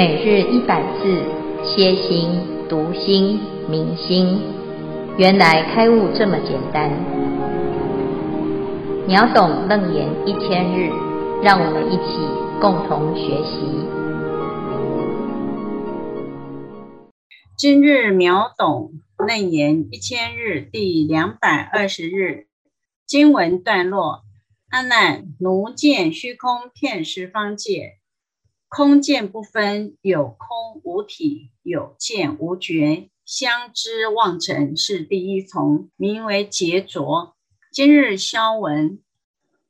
每日一百字，歇心、读心、明心，原来开悟这么简单。秒懂楞严一千日，让我们一起共同学习。今日秒懂楞严一千日第两百二十日经文段落：阿难，奴见虚空遍十方界。空见不分，有空无体，有见无觉，相知妄成是第一从，名为劫浊。今日消文，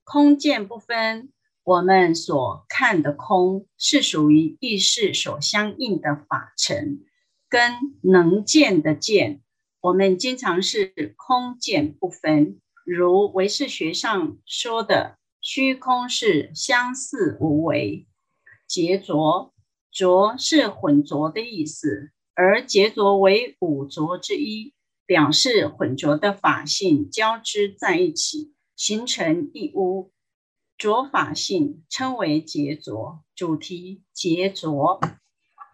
空见不分，我们所看的空是属于意识所相应的法尘，跟能见的见，我们经常是空见不分，如唯识学上说的虚空是相似无为。劫浊，浊是混浊的意思，而劫浊为五浊之一，表示混浊的法性交织在一起，形成一污。浊法性称为劫浊。主题：劫浊。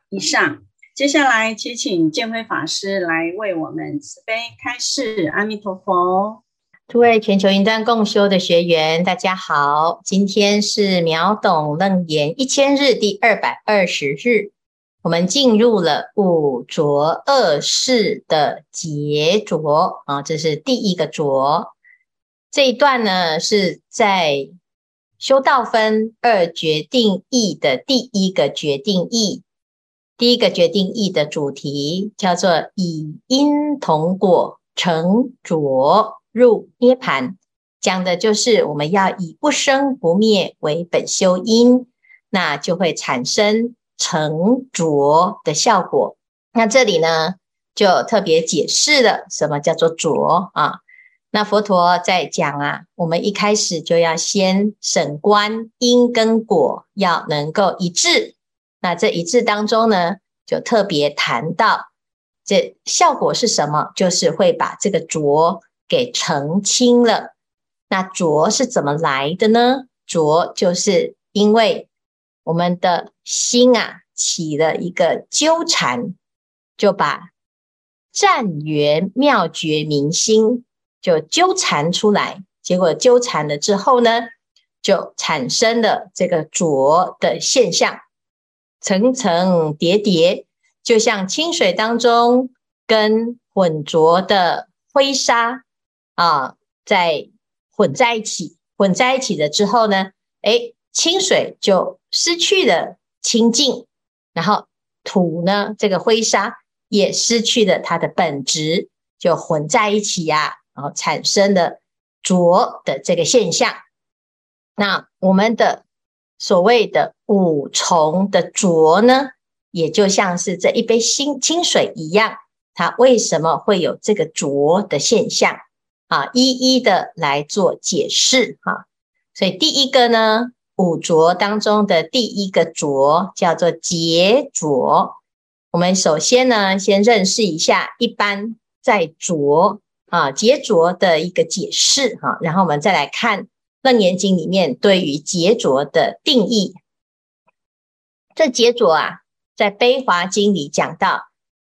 以上，接下来祈请建辉法师来为我们慈悲开示。阿弥陀佛。诸位全球云端共修的学员，大家好！今天是秒懂楞严一千日第二百二十日，我们进入了五浊恶世的劫浊啊，这是第一个浊。这一段呢，是在修道分二决定义的第一个决定义，第一个决定义的主题叫做以因同果成浊。入涅槃，讲的就是我们要以不生不灭为本修因，那就会产生成浊的效果。那这里呢，就特别解释了什么叫做浊啊。那佛陀在讲啊，我们一开始就要先审观因跟果要能够一致。那这一致当中呢，就特别谈到这效果是什么，就是会把这个浊。给澄清了，那浊是怎么来的呢？浊就是因为我们的心啊起了一个纠缠，就把湛圆妙觉明心就纠缠出来，结果纠缠了之后呢，就产生了这个浊的现象，层层叠叠，就像清水当中跟混浊的灰沙。啊，在混在一起，混在一起了之后呢，诶，清水就失去了清净，然后土呢，这个灰沙也失去了它的本质，就混在一起呀、然后产生了浊的这个现象。那我们的所谓的五重的浊呢，也就像是这一杯新清水一样，它为什么会有这个浊的现象？啊，一一的来做解释哈。所以第一个呢，五浊当中的第一个浊叫做劫浊。我们首先呢，先认识一下一般在浊啊劫浊的一个解释哈，然后我们再来看《楞严经》里面对于劫浊的定义。这劫浊啊，在《悲华经》里讲到。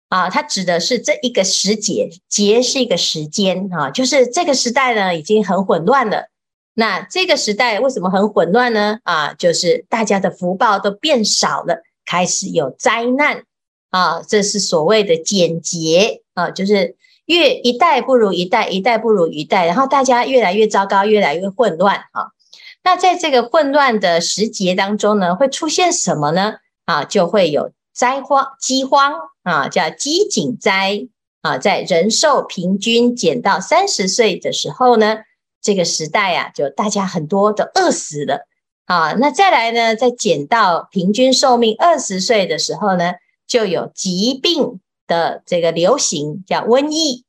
啊，它指的是这一个时节，节是一个时间啊，就是这个时代呢已经很混乱了。那这个时代为什么很混乱呢？啊，就是大家的福报都变少了，开始有灾难啊，这是所谓的简劫啊，就是越一代不如一代，一代不如一代，然后大家越来越糟糕，越来越混乱啊。那在这个混乱的时节当中呢，会出现什么呢？啊，就会有。灾荒、饥荒啊，叫饥馑灾啊，在人寿平均减到三十岁的时候呢，这个时代啊，就大家很多都饿死了啊。那再来呢，在减到平均寿命二十岁的时候呢，就有疾病的这个流行，叫瘟疫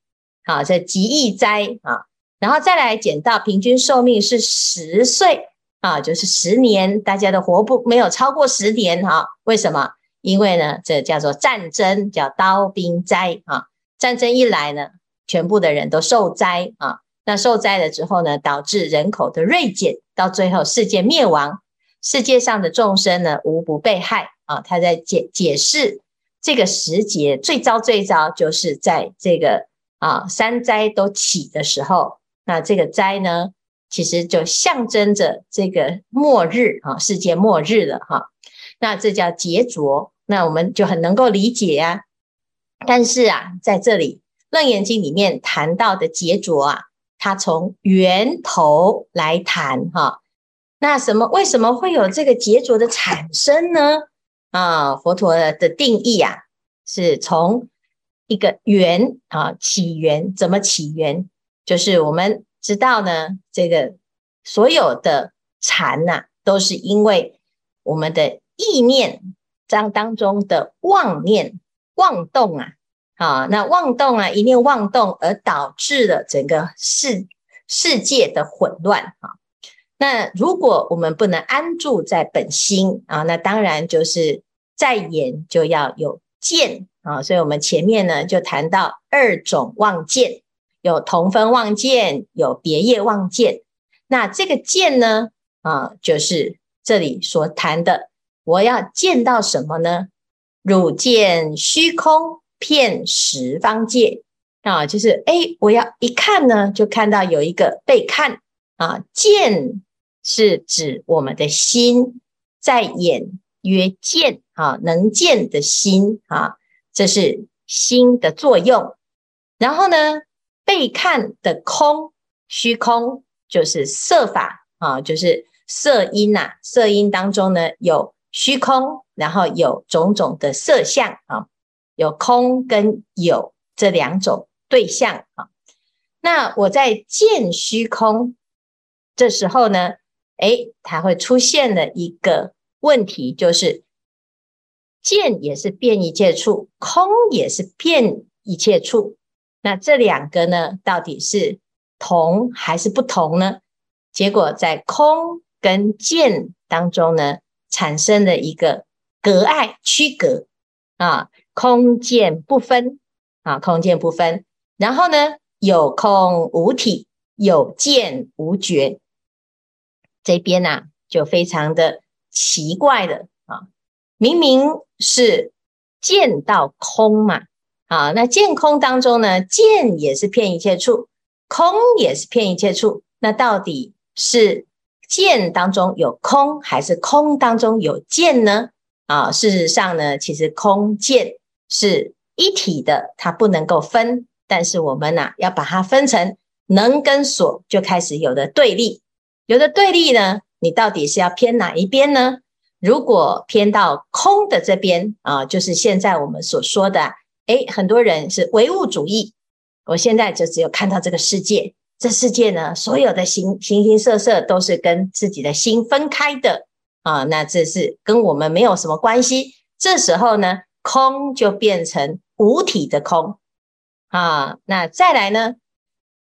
啊，这疾疫灾啊。然后再来减到平均寿命是十岁啊，就是十年，大家都活不没有超过十年哈？为什么？因为呢，这叫做战争，叫刀兵灾啊。战争一来呢，全部的人都受灾啊。那受灾了之后呢，导致人口的锐减，到最后世界灭亡，世界上的众生呢，无不被害啊，他在解解释这个时节最糟最糟，就是在这个啊三灾都起的时候，那这个灾呢，其实就象征着这个末日啊，世界末日了哈。那这叫劫浊，那我们就很能够理解呀。但是啊，在这里《楞严经》里面谈到的劫浊啊，它从源头来谈哈。那什么？为什么会有这个劫浊的产生呢？啊，佛陀的定义啊，是从一个源啊起源，怎么起源？就是我们知道呢，这个所有的禅呐、啊，都是因为我们的意念当当中的妄念妄动啊，啊，那妄动啊，一念妄动而导致了整个世世界的混乱啊。那如果我们不能安住在本心啊，那当然就是在言就要有见啊。所以我们前面呢就谈到二种妄见，有同分妄见，有别业妄见。那这个见呢啊，就是这里所谈的，我要见到什么呢？汝见虚空遍十方界啊，就是诶，我要一看呢，就看到有一个被看啊，见。是指我们的心在眼曰见啊，能见的心啊，这是心的作用。然后呢，被看的空虚空就是色法啊，就是色音呐、色音当中呢有虚空，然后有种种的色相啊，有空跟有这两种对象啊。那我在见虚空这时候呢，诶，它会出现了一个问题，就是见也是变一切处，空也是变一切处。那这两个呢，到底是同还是不同呢？结果在空跟见当中呢，产生了一个隔碍区隔啊，空见不分啊，空见不分。然后呢，有空无体，有见无觉。这边呢、啊，就非常的奇怪的啊，明明是见到空嘛，啊，那见空当中呢，见也是遍一切处，空也是遍一切处，那到底是见当中有空，还是空当中有见呢？啊，事实上呢，其实空见是一体的，它不能够分，但是我们呢、啊，要把它分成能跟所，就开始有了对立。有的对立呢，你到底是要偏哪一边呢？如果偏到空的这边啊，就是现在我们所说的，诶，很多人是唯物主义。我现在就只有看到这个世界，这世界呢，所有的形形形色色都是跟自己的心分开的啊，那这是跟我们没有什么关系。这时候呢，空就变成无体的空啊。那再来呢，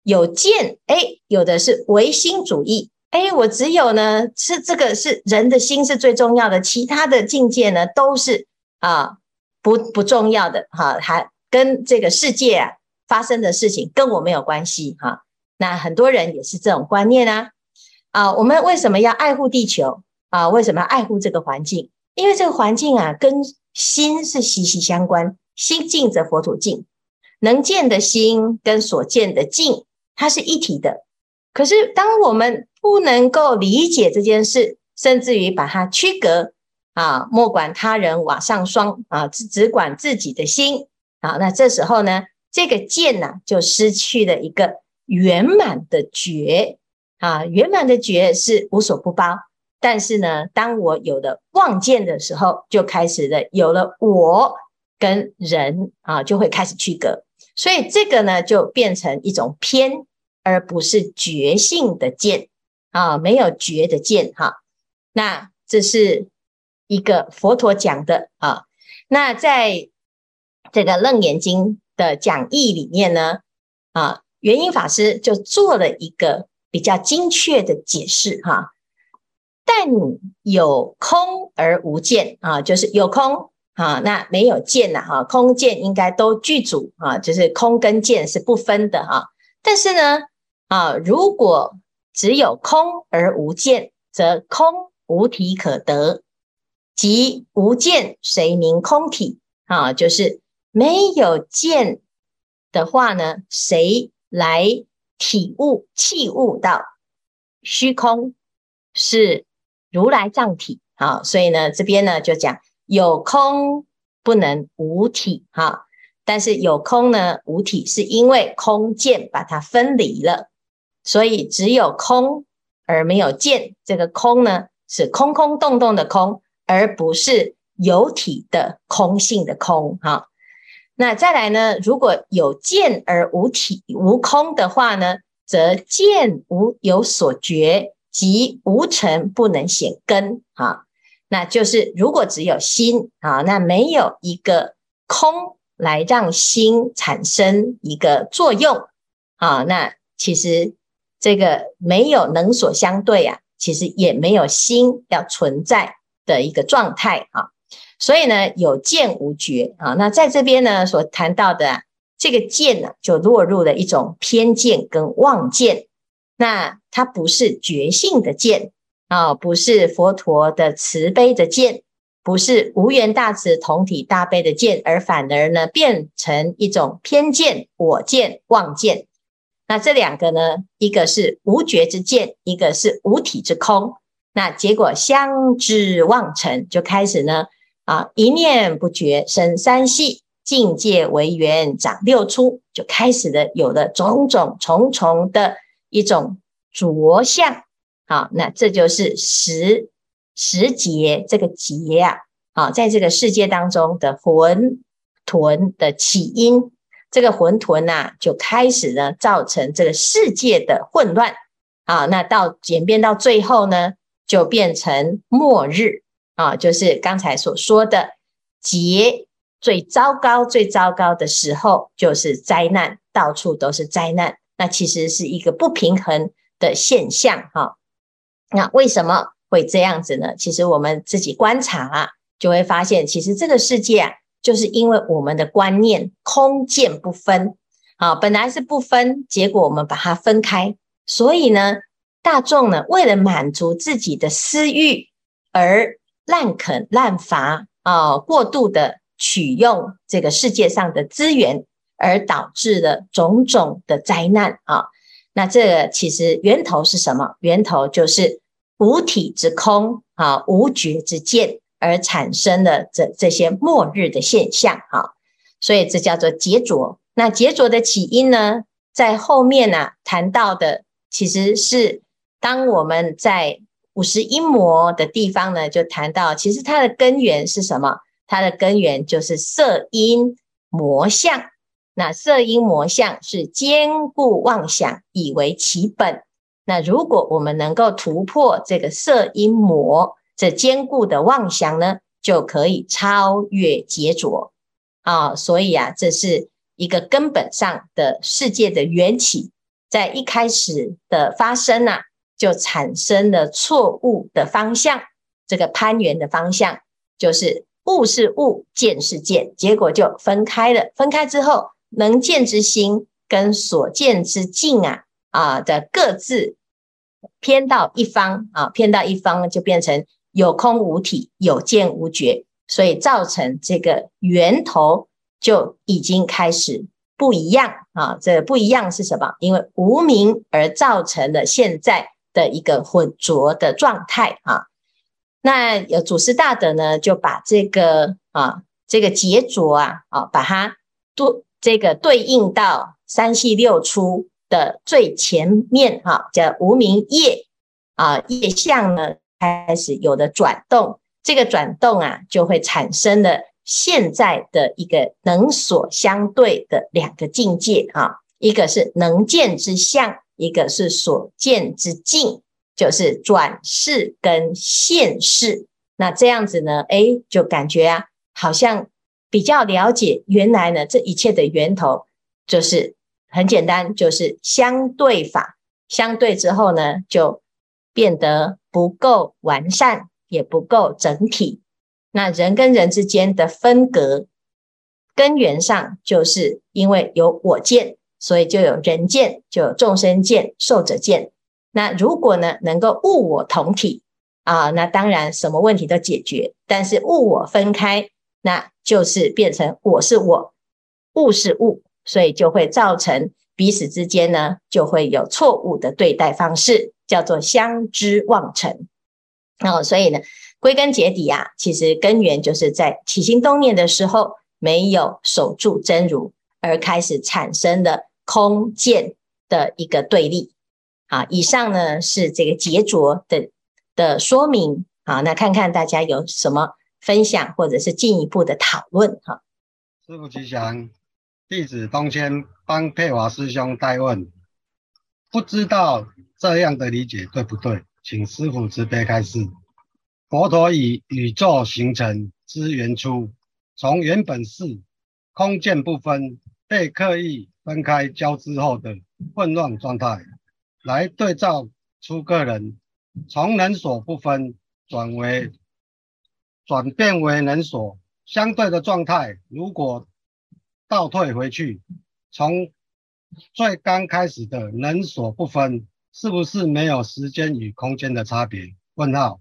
有见，诶，有的是唯心主义。哎，我只有呢，是这个是人的心是最重要的，其他的境界呢都是啊不不重要的哈，还跟这个世界啊发生的事情跟我没有关系哈。那很多人也是这种观念啊啊，我们为什么要爱护地球啊？为什么要爱护这个环境？因为这个环境啊跟心是息息相关，心净则佛土净，能见的心跟所见的境，它是一体的。可是当我们不能够理解这件事，甚至于把它区隔啊，莫管他人瓦上霜啊，只只管自己的心啊。那这时候呢，这个见呢，就失去了一个圆满的觉啊。圆满的觉是无所不包，但是呢，当我有了妄见的时候，就开始了有了我跟人啊，就会开始区隔。所以这个呢，就变成一种偏，而不是觉性的见。啊，没有觉的见哈，那这是一个佛陀讲的啊。那在这个《楞严经》的讲义里面呢，啊，圆音法师就做了一个比较精确的解释哈。但有空而无见啊，就是有空啊，那没有见呐哈，空见应该都具足啊，就是空跟见是不分的哈。但是呢，啊，如果只有空而无见，则空无体可得。即无见，谁名空体？啊，就是没有见的话呢，谁来体悟、契悟到虚空是如来藏体？啊，所以呢，这边呢就讲有空不能无体，哈。但是有空呢，无体，是因为空见把它分离了，所以只有空而没有见。这个空呢，是空空洞洞的空，而不是有体的空性的空。哈，那再来呢，如果有见而无体无空的话呢，则见无有所觉，即无尘不能显根。啊，那就是如果只有心啊，那没有一个空。来让心产生一个作用啊，那其实这个没有能所相对啊，其实也没有心要存在的一个状态啊。所以呢，有见无觉啊。那在这边呢，所谈到的，这个见呢，就落入了一种偏见跟妄见。那它不是觉性的见啊，不是佛陀的慈悲的见。不是无缘大慈同体大悲的见，而反而呢变成一种偏见、我见、妄见。那这两个呢，一个是无觉之见，一个是无体之空。那结果相知妄成，就开始呢啊一念不觉生三系，境界为缘长六出，就开始的有了种种重重的一种着相。好，那这就是十。十劫这个劫啊，啊，在这个世界当中的混沌的起因，这个混沌呐，就开始呢，造成这个世界的混乱啊。那到演变到最后呢，就变成末日啊，就是刚才所说的劫最糟糕、最糟糕的时候，就是灾难，到处都是灾难。那其实是一个不平衡的现象哈。那为什么？会这样子呢？其实我们自己观察啊，就会发现，其实这个世界啊，就是因为我们的观念空见不分啊，本来是不分，结果我们把它分开，所以呢，大众呢，为了满足自己的私欲而滥垦滥伐啊，过度的取用这个世界上的资源，而导致了种种的灾难啊。那这个其实源头是什么？源头就是。无体之空啊，无觉之见，而产生的这这些末日的现象啊，所以这叫做劫浊。那劫浊的起因呢，在后面呢、啊、谈到的，其实是当我们在五十阴魔的地方呢，就谈到，其实它的根源是什么？它的根源就是色音魔相。那色音魔相是坚固妄想，以为其本。那如果我们能够突破这个色音魔这坚固的妄想呢，就可以超越劫浊啊。所以啊，这是一个根本上的世界的缘起，在一开始的发生啊，就产生了错误的方向。这个攀缘的方向就是物是物，见是见，结果就分开了。分开之后，能见之心跟所见之境啊啊的各自。偏到一方啊，偏到一方就变成有空无体，有见无觉，所以造成这个源头就已经开始不一样啊。这不一样是什么？因为无明而造成了现在的一个混浊的状态啊。那有祖师大德呢，就把这个啊这个劫浊啊啊，把它对这个对应到三系六出。的最前面哈，叫无名业啊，业相呢开始有了转动，这个转动啊，就会产生了现在的一个能所相对的两个境界啊，一个是能见之相，一个是所见之境，就是转世跟现世。那这样子呢，诶，就感觉啊，好像比较了解原来呢，这一切的源头就是。很简单，就是相对法，相对之后呢，就变得不够完善，也不够整体。那人跟人之间的分隔，根源上就是因为有我见，所以就有人见，就有众生见、寿者见。那如果呢，能够物我同体啊，那当然什么问题都解决。但是物我分开，那就是变成我是我，物是物，所以就会造成彼此之间呢，就会有错误的对待方式，叫做相知妄成。哦，所以呢，归根结底啊，其实根源就是在起心动念的时候没有守住真如，而开始产生了空见的一个对立。好，以上呢是这个结着的的说明。好，那看看大家有什么分享或者是进一步的讨论。哈，师父吉祥，弟子东迁帮佩华师兄代问，不知道这样的理解对不对？请师父慈悲开示。佛陀以宇宙形成之源出，从原本是空见不分，被刻意分开交织后的混乱状态，来对照出个人从能所不分转为转变为能所相对的状态。如果倒退回去，从最刚开始的能所不分。是不是没有时间与空间的差别？问号，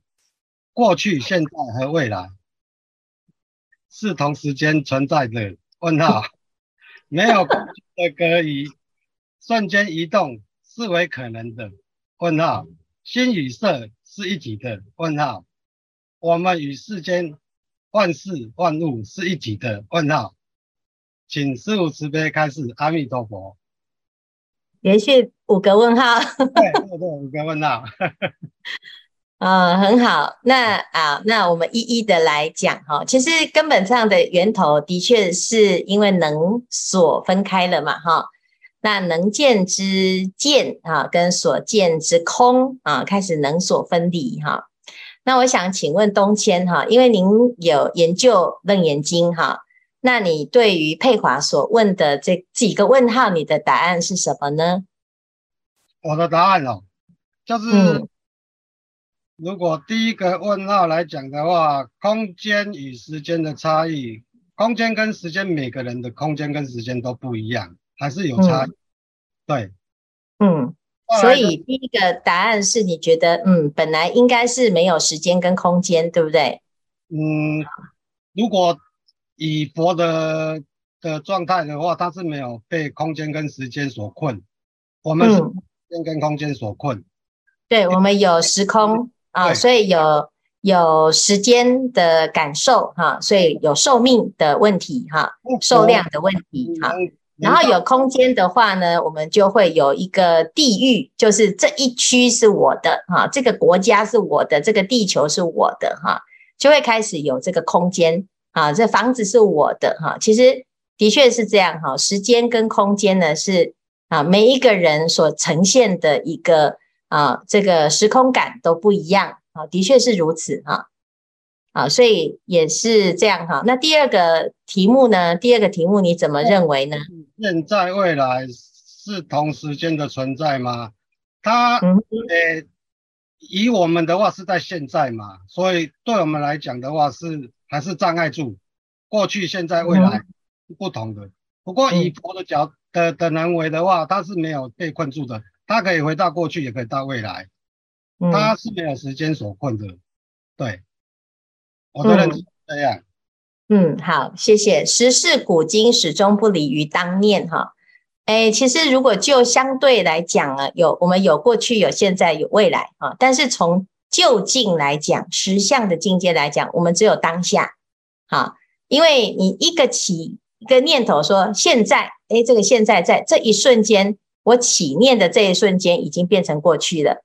过去、现在和未来是同时间存在的。问号，没有空间的隔离，瞬间移动是为可能的。问号，心与色是一体的。问号，我们与世间万事万物是一体的。问号，请师父慈悲开示。阿弥陀佛。连续五个问号，对对对，五个问号，啊、呃，很好。那啊，那我们一一的来讲哈。其实根本上的源头的确是因为能所分开了嘛哈。那能见之见啊，跟所见之空啊，开始能所分离哈。那我想请问东迁哈，因为您有研究楞严经哈。那你对于佩华所问的这几个问号，你的答案是什么呢？我的答案哦，就是、嗯、如果第一个问号来讲的话，空间与时间的差异，空间跟时间，每个人的空间跟时间都不一样，还是有差异。嗯、对，嗯，所以第一个答案是你觉得，嗯，本来应该是没有时间跟空间，对不对？嗯，如果。以佛的的状态的话，他是没有被空间跟时间所困，我们是时间跟空间所困。嗯、对，我们有时空啊，所以有有时间的感受哈，所以有寿命的问题哈，寿量的问题哈。然后有空间的话呢，我们就会有一个地域，就是这一区是我的哈，这个国家是我的，这个地球是我的哈，就会开始有这个空间。啊，这房子是我的哈，其实的确是这样哈。时间跟空间呢是啊，每一个人所呈现的一个啊，这个时空感都不一样啊，的确是如此哈。啊，所以也是这样哈。那第二个题目呢？第二个题目你怎么认为呢？现在未来是同时间的存在吗？它呃，以我们的话是在现在嘛，所以对我们来讲的话是。还是障碍住，过去、现在、未来是不同的。不过以佛的角的的能为的话，它是没有被困住的，它可以回到过去，也可以到未来，它是没有时间所困的。对，我的认知是这样。嗯，好，谢谢。时事古今始终不离于当念哈。哎，其实如果就相对来讲啊，有我们有过去、有现在、有未来啊，但是从就近来讲，实相的境界来讲，我们只有当下，好，因为你一个起一个念头说现在，诶，这个现在在这一瞬间，我起念的这一瞬间已经变成过去了。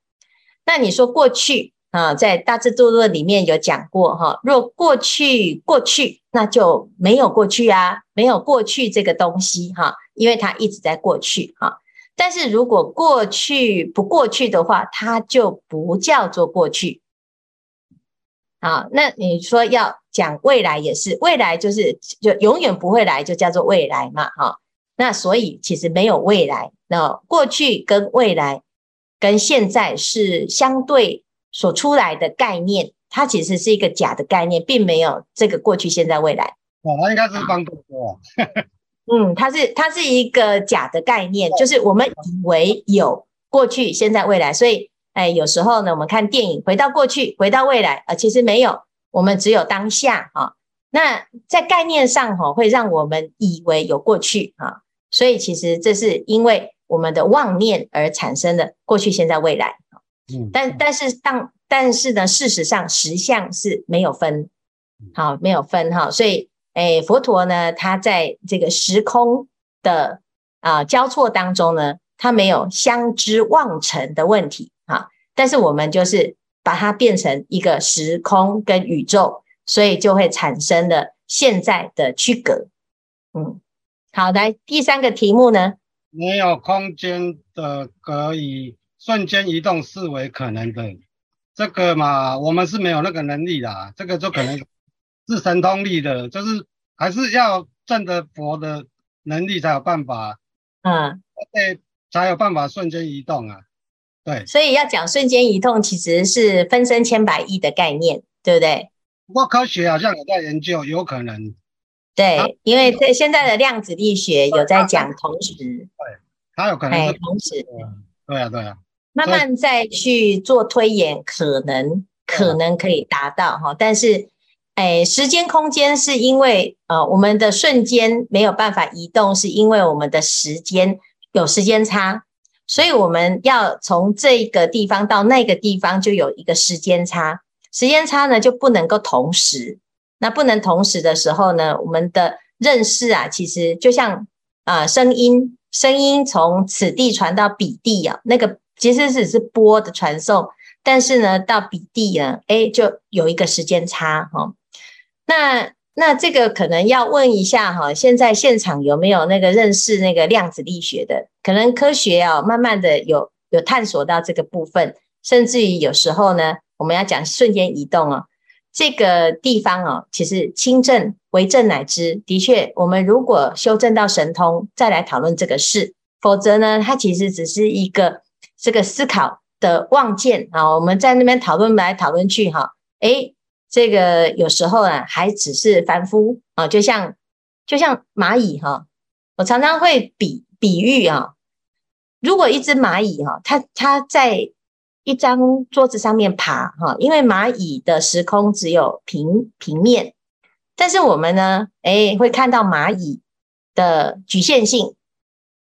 那你说过去啊，在大智度论里面有讲过哈，若过去过去，那就没有过去啊，没有过去这个东西哈，因为它一直在过去哈。但是如果过去不过去的话，它就不叫做过去。好，那你说要讲未来也是，未来就是就永远不会来，就叫做未来嘛。哈，那所以其实没有未来，那过去跟未来跟现在是相对所出来的概念，它其实是一个假的概念，并没有这个过去、现在、未来。哦，它应该是方多多。嗯，它是它是一个假的概念，就是我们以为有过去、现在、未来，所以哎，有时候呢，我们看电影，回到过去，回到未来，啊，其实没有，我们只有当下啊。那在概念上哈，会让我们以为有过去啊，所以其实这是因为我们的妄念而产生的过去、现在、未来。嗯，但但是当但是呢，事实上实相是没有分，好，没有分哈，所以诶，佛陀呢，他在这个时空的啊交错当中呢，他没有相知妄成的问题。但是我们就是把它变成一个时空跟宇宙，所以就会产生了现在的区隔。嗯，好，来第三个题目呢？没有空间的可以瞬间移动视为可能的，这个嘛，我们是没有那个能力啦，这个就可能 是神通力的，就是还是要证得佛的能力才有办法，嗯，对，才有办法瞬间移动啊。对，所以要讲瞬间移动，其实是分身千百亿的概念，对不对？不过科学好像有在研究，有可能。对，啊、因为在现在的量子力学有在讲同时。对，它有可能是同时。对啊，对啊。慢慢再去做推演，可能可能可以达到哈，但是，哎，时间空间是因为呃，我们的瞬间没有办法移动，是因为我们的时间有时间差。所以我们要从这个地方到那个地方，就有一个时间差。时间差呢，就不能够同时。那不能同时的时候呢，我们的认识啊，其实就像啊、呃，声音，声音从此地传到彼地啊，那个其实只是波的传送，但是呢，到彼地呢，哎，就有一个时间差哈、那。那这个可能要问一下哈，现在现场有没有那个认识那个量子力学的？可能科学啊，慢慢的有有探索到这个部分，甚至于有时候呢，我们要讲瞬间移动哦，这个地方哦，其实清正为正乃知。的确，我们如果修正到神通，再来讨论这个事，否则呢，它其实只是一个这个思考的望见啊。我们在那边讨论来讨论去哈，诶这个有时候啊，还只是凡夫啊，就像就像蚂蚁哈，我常常会比比喻啊，如果一只蚂蚁哈，它它在一张桌子上面爬哈，因为蚂蚁的时空只有平平面，但是我们呢，诶，会看到蚂蚁的局限性。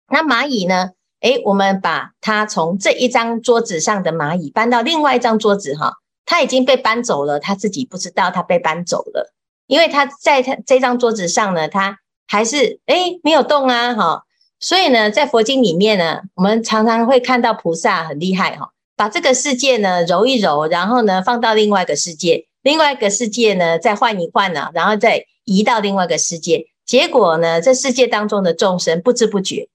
那蚂蚁呢，诶，我们把它从这一张桌子上的蚂蚁搬到另外一张桌子哈。它已经被搬走了，它自己不知道它被搬走了，因为它在它这张桌子上呢，它还是诶没有动啊，哈，所以呢，在佛经里面呢，我们常常会看到菩萨很厉害哈，把这个世界呢揉一揉，然后呢放到另外一个世界，另外一个世界呢再换一换呢，然后再移到另外一个世界，结果呢，这世界当中的众生不知不觉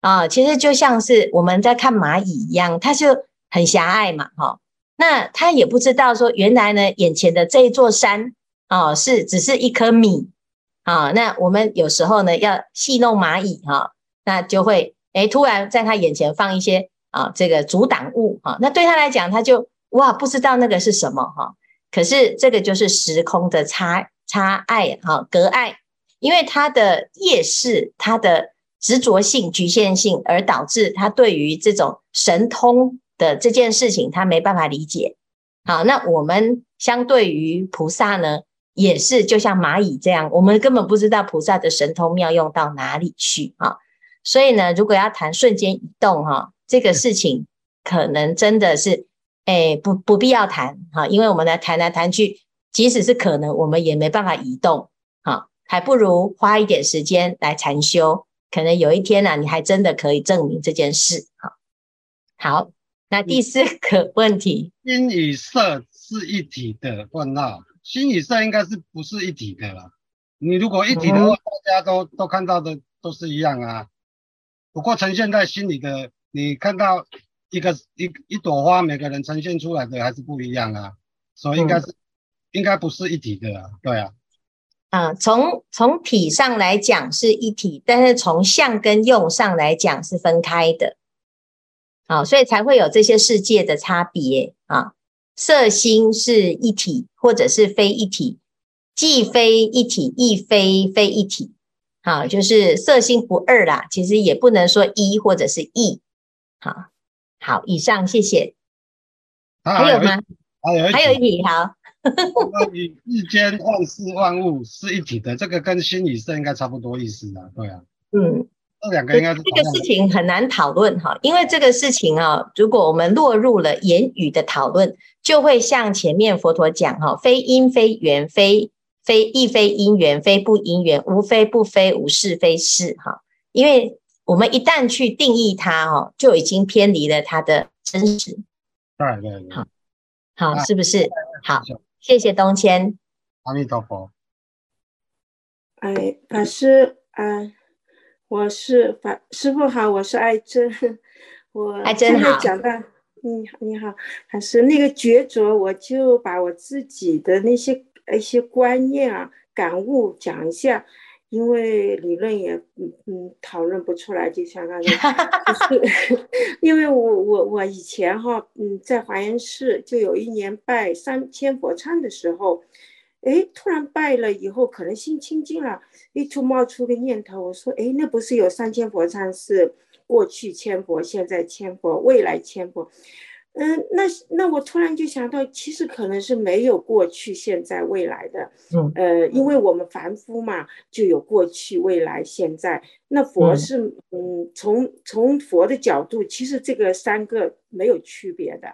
啊，其实就像是我们在看蚂蚁一样，它就很狭隘嘛，哈。那他也不知道说，原来呢，眼前的这一座山啊，是只是一颗米啊。那我们有时候呢，要戏弄蚂蚁哈，那就会诶，突然在他眼前放一些啊，这个阻挡物啊。那对他来讲，他就哇，不知道那个是什么哈。可是这个就是时空的差差爱哈，隔爱，因为他的业识，他的执着性、局限性，而导致他对于这种神通。的这件事情，他没办法理解。好，那我们相对于菩萨呢，也是就像蚂蚁这样，我们根本不知道菩萨的神通妙用到哪里去啊。所以呢，如果要谈瞬间移动哈，这个事情可能真的是，哎，不不必要谈哈，因为我们来谈来谈去，即使是可能，我们也没办法移动哈，还不如花一点时间来禅修，可能有一天呢，你还真的可以证明这件事。哈，好。那第四个问题，心与色是一体的问号，心与色应该是不是一体的啦？你如果一体的话，大家都都看到的都是一样啊。不过呈现在心里的，你看到一个一一朵花，每个人呈现出来的还是不一样啊。所以应该是、嗯、应该不是一体的啊，对啊。啊，从从体上来讲是一体，但是从相跟用上来讲是分开的。啊，所以才会有这些世界的差别啊。色心是一体，或者是非一体，既非一体，亦非非一体。好，就是色心不二啦。其实也不能说一或者是异。好，好，以上谢谢。还有吗？还有还有一题，好。你世间万事万物是一体的，这个跟心与色应该差不多意思的。对啊。嗯。这两个应该是。这个事情很难讨论哈，因为这个事情啊，如果我们落入了言语的讨论，就会像前面佛陀讲哈，非因非缘，非非亦非因缘，非不因缘，无非不非，无是非是哈。因为我们一旦去定义它哦，就已经偏离了它的真实。对对对。好，好，是不是？好。谢谢东谦，阿弥陀佛。哎，法师，啊，我是法师傅好，我是爱珍，我爱珍好。讲到，你好，你好，法师那个决着，我就把我自己的那些一些观念啊、感悟讲一下。因为理论也嗯嗯讨论不出来，就像刚才，就是 因为我我我以前哈嗯在华严寺就有一年拜三千佛忏的时候，哎突然拜了以后可能心清净了，一出冒出个念头，我说哎那不是有三千佛忏是过去千佛，现在千佛，未来千佛。嗯，那那我突然就想到，其实可能是没有过去、现在、未来的。嗯，呃，因为我们凡夫嘛，就有过去、未来、现在。那佛是，嗯，从从佛的角度，其实这个三个没有区别的，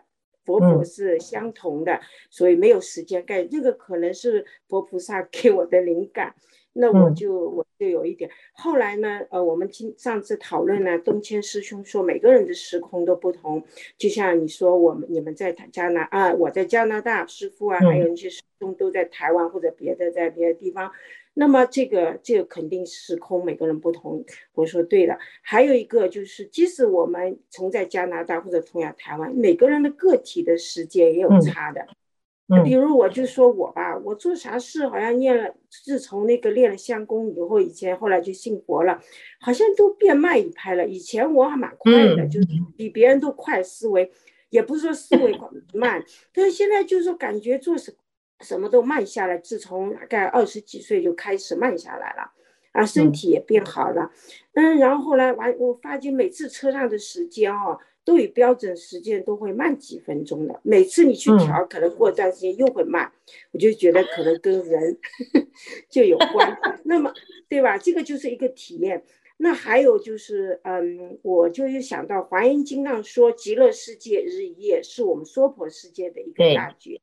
佛佛是相同的，所以没有时间概念。这个可能是佛菩萨 给我的灵感。那我就我就有一点，后来呢，呃，我们今上次讨论呢，东迁师兄说每个人的时空都不同，就像你说我们你们在加拿啊，我在加拿大，师傅啊，还有那些师兄都在台湾或者别的在别的地方，那么这个这个肯定时空每个人不同。我说对的，还有一个就是，即使我们从在加拿大或者同样台湾，每个人的个体的时间也有差的。比如我就说我吧，我做啥事好像念了，自从那个练了相功以后，以前后来就信佛了，好像都变慢一拍了。以前我还蛮快的，就是比别人都快思维，也不是说思维慢，但是现在就是说感觉做什什么都慢下来。自从大概二十几岁就开始慢下来了，啊，身体也变好了，嗯，然后后来完，我发现每次车上的时间哦。都与标准时间都会慢几分钟的，每次你去调，可能过一段时间又会慢，嗯、我就觉得可能跟人 就有关，那么对吧？这个就是一个体验。那还有就是，嗯，我就又想到《华严经》上说，极乐世界日一夜是我们娑婆世界的一个大觉。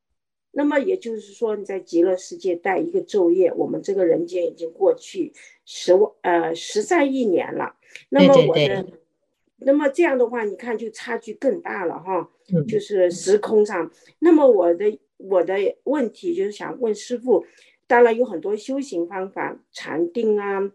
那么也就是说，你在极乐世界待一个昼夜，我们这个人间已经过去十万呃十三亿年了。那么我的。那么这样的话，你看就差距更大了哈，就是时空上。那么我的我的问题就是想问师傅，当然有很多修行方法，禅定啊，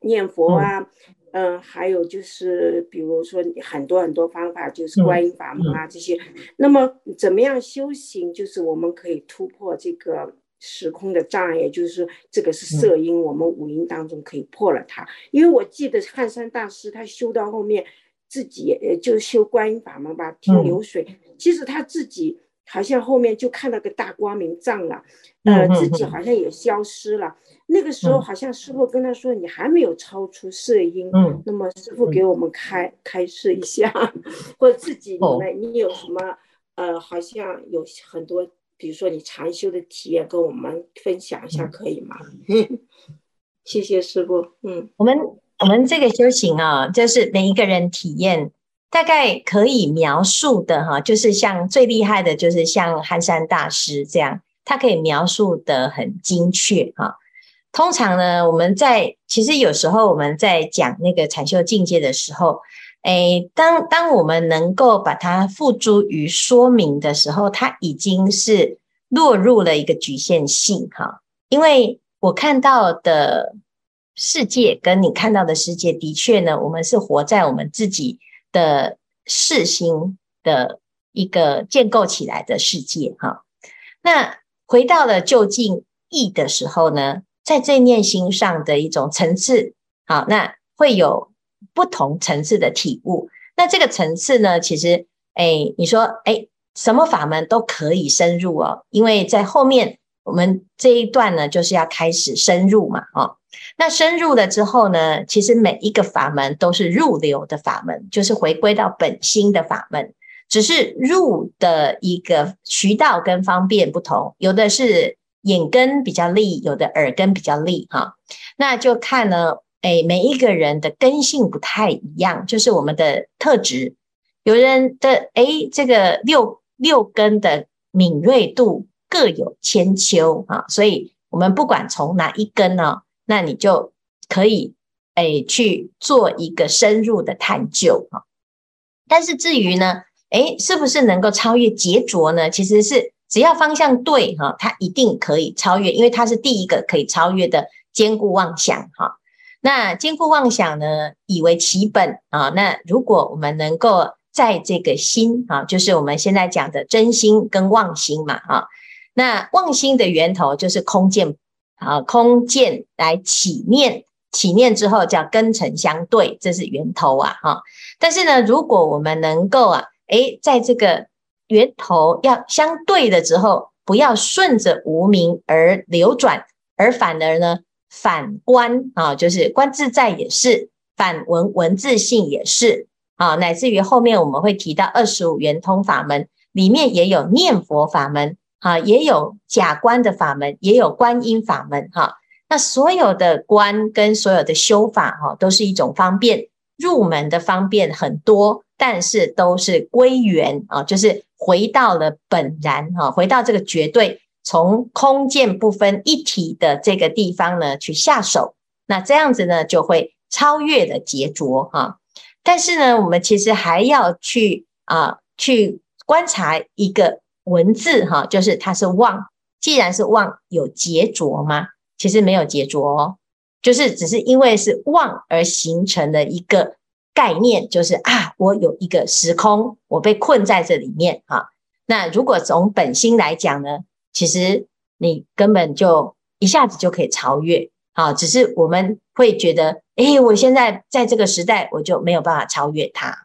念佛啊，嗯、呃，还有就是比如说很多很多方法，就是观音法门啊这些。那么怎么样修行，就是我们可以突破这个时空的障碍，就是说这个是色音，我们五音当中可以破了它。因为我记得汉山大师他修到后面。自己呃，就修观音法门吧，听流水。嗯、其实他自己好像后面就看到个大光明藏了，呃，自己好像也消失了。嗯、那个时候好像师傅跟他说：“你还没有超出色音。嗯”那么师傅给我们开开示一下，或者自己你们你有什么呃，好像有很多，比如说你禅修的体验，跟我们分享一下可以吗？嗯、谢谢师傅。嗯，我们。我们这个修行啊，就是每一个人体验，大概可以描述的哈，就是像最厉害的，就是像汉山大师这样，他可以描述得很精确哈。通常呢，我们在其实有时候我们在讲那个禅修境界的时候，诶，当当我们能够把它付诸于说明的时候，它已经是落入了一个局限性哈，因为我看到的。世界跟你看到的世界，的确呢，我们是活在我们自己的世心的一个建构起来的世界哈。那回到了究竟意的时候呢，在这念心上的一种层次，好，那会有不同层次的体悟。那这个层次呢，其实，哎，你说，哎，什么法门都可以深入哦，因为在后面我们这一段呢，就是要开始深入嘛，哦。那深入了之后呢，其实每一个法门都是入流的法门，就是回归到本心的法门。只是入的一个渠道跟方便不同，有的是眼根比较利，有的耳根比较利哈。那就看呢，哎，每一个人的根性不太一样，就是我们的特质。有人的哎，这个六六根的敏锐度各有千秋啊，所以我们不管从哪一根呢，那你就可以哎去做一个深入的探究哈。但是至于呢，诶，是不是能够超越劫浊呢？其实是只要方向对哈，它一定可以超越，因为它是第一个可以超越的坚固妄想哈。那坚固妄想呢，以为其本啊。那如果我们能够在这个心啊，就是我们现在讲的真心跟妄心嘛啊。那妄心的源头就是空见啊，空见来起念，起念之后叫根尘相对，这是源头啊哈。但是呢，如果我们能够啊。诶，在这个源头要相对的时候，不要顺着无明而流转，而反而呢反观啊，就是观自在也是，反闻闻自性也是啊，乃至于后面我们会提到二十五圆通法门里面也有念佛法门啊，也有假观的法门，也有观音法门哈、那所有的观跟所有的修法哈、都是一种方便入门的方便很多。但是都是归元啊，就是回到了本然哈，回到这个绝对，从空见不分一体的这个地方呢去下手，那这样子呢就会超越了杰浊哈。但是呢，我们其实还要去啊去观察一个文字哈，就是它是妄，既然是妄，有劫浊吗？其实没有劫浊哦，就是只是因为是妄而形成的一个。概念就是啊，我有一个时空，我被困在这里面哈。那如果从本心来讲呢，其实你根本就一下子就可以超越啊。只是我们会觉得，诶，我现在在这个时代，我就没有办法超越它。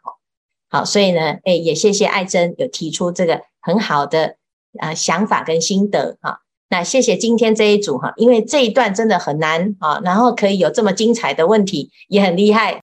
好，所以呢，哎，也谢谢爱珍有提出这个很好的啊想法跟心得哈。那谢谢今天这一组哈，因为这一段真的很难啊，然后可以有这么精彩的问题，也很厉害。